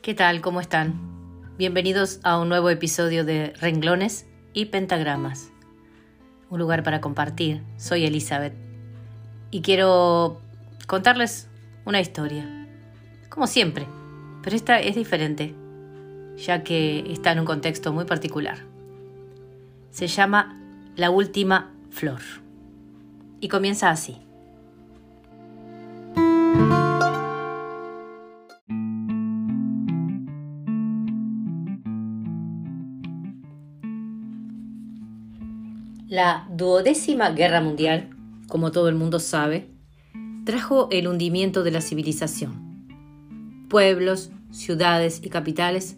¿Qué tal? ¿Cómo están? Bienvenidos a un nuevo episodio de Renglones y Pentagramas. Un lugar para compartir. Soy Elizabeth y quiero contarles una historia. Como siempre, pero esta es diferente, ya que está en un contexto muy particular. Se llama La Última Flor y comienza así. La duodécima guerra mundial, como todo el mundo sabe, trajo el hundimiento de la civilización. Pueblos, ciudades y capitales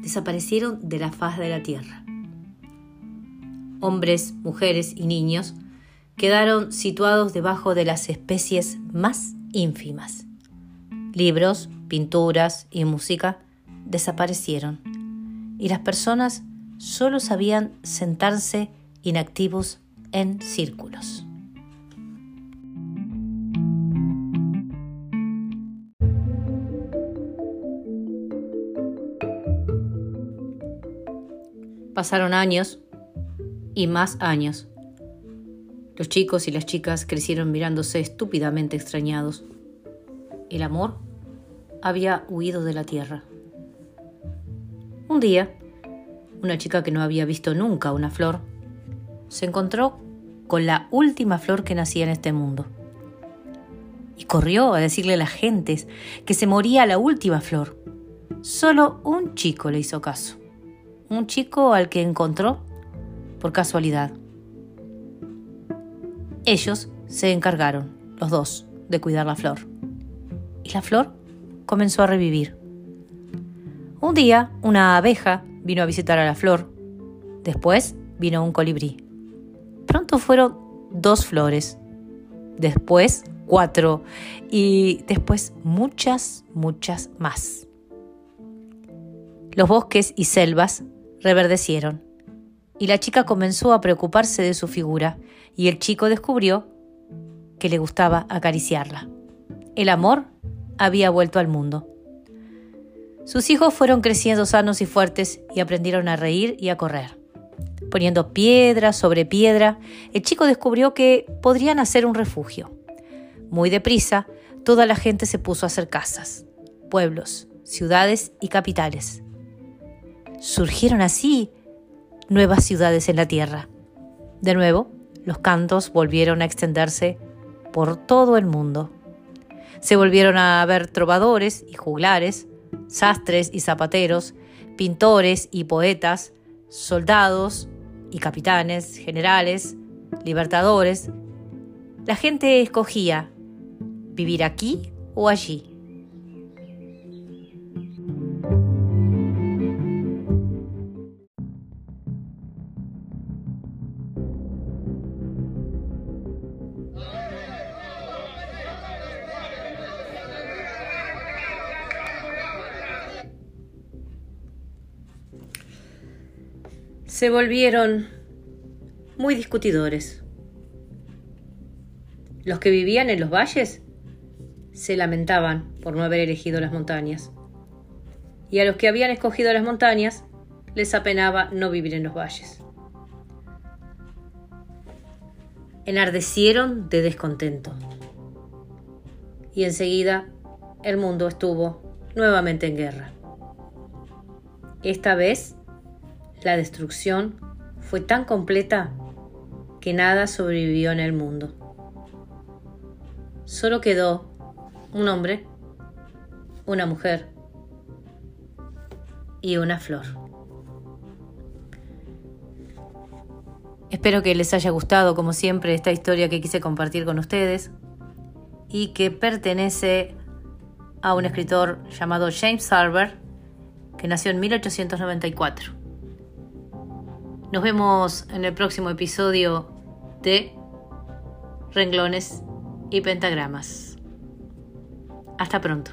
desaparecieron de la faz de la tierra. Hombres, mujeres y niños quedaron situados debajo de las especies más ínfimas. Libros, pinturas y música desaparecieron y las personas solo sabían sentarse inactivos en círculos. Pasaron años y más años. Los chicos y las chicas crecieron mirándose estúpidamente extrañados. El amor había huido de la tierra. Un día, una chica que no había visto nunca una flor se encontró con la última flor que nacía en este mundo. Y corrió a decirle a las gentes que se moría la última flor. Solo un chico le hizo caso. Un chico al que encontró por casualidad. Ellos se encargaron, los dos, de cuidar la flor. Y la flor comenzó a revivir. Un día, una abeja vino a visitar a la flor. Después vino un colibrí. Pronto fueron dos flores, después cuatro y después muchas, muchas más. Los bosques y selvas reverdecieron y la chica comenzó a preocuparse de su figura y el chico descubrió que le gustaba acariciarla. El amor había vuelto al mundo. Sus hijos fueron creciendo sanos y fuertes y aprendieron a reír y a correr. Poniendo piedra sobre piedra, el chico descubrió que podrían hacer un refugio. Muy deprisa, toda la gente se puso a hacer casas, pueblos, ciudades y capitales. Surgieron así nuevas ciudades en la tierra. De nuevo, los cantos volvieron a extenderse por todo el mundo. Se volvieron a ver trovadores y juglares, sastres y zapateros, pintores y poetas, soldados y capitanes, generales, libertadores, la gente escogía vivir aquí o allí. Se volvieron muy discutidores. Los que vivían en los valles se lamentaban por no haber elegido las montañas. Y a los que habían escogido las montañas les apenaba no vivir en los valles. Enardecieron de descontento. Y enseguida el mundo estuvo nuevamente en guerra. Esta vez la destrucción fue tan completa que nada sobrevivió en el mundo. Solo quedó un hombre, una mujer y una flor. Espero que les haya gustado, como siempre, esta historia que quise compartir con ustedes y que pertenece a un escritor llamado James Sarver, que nació en 1894. Nos vemos en el próximo episodio de Renglones y Pentagramas. Hasta pronto.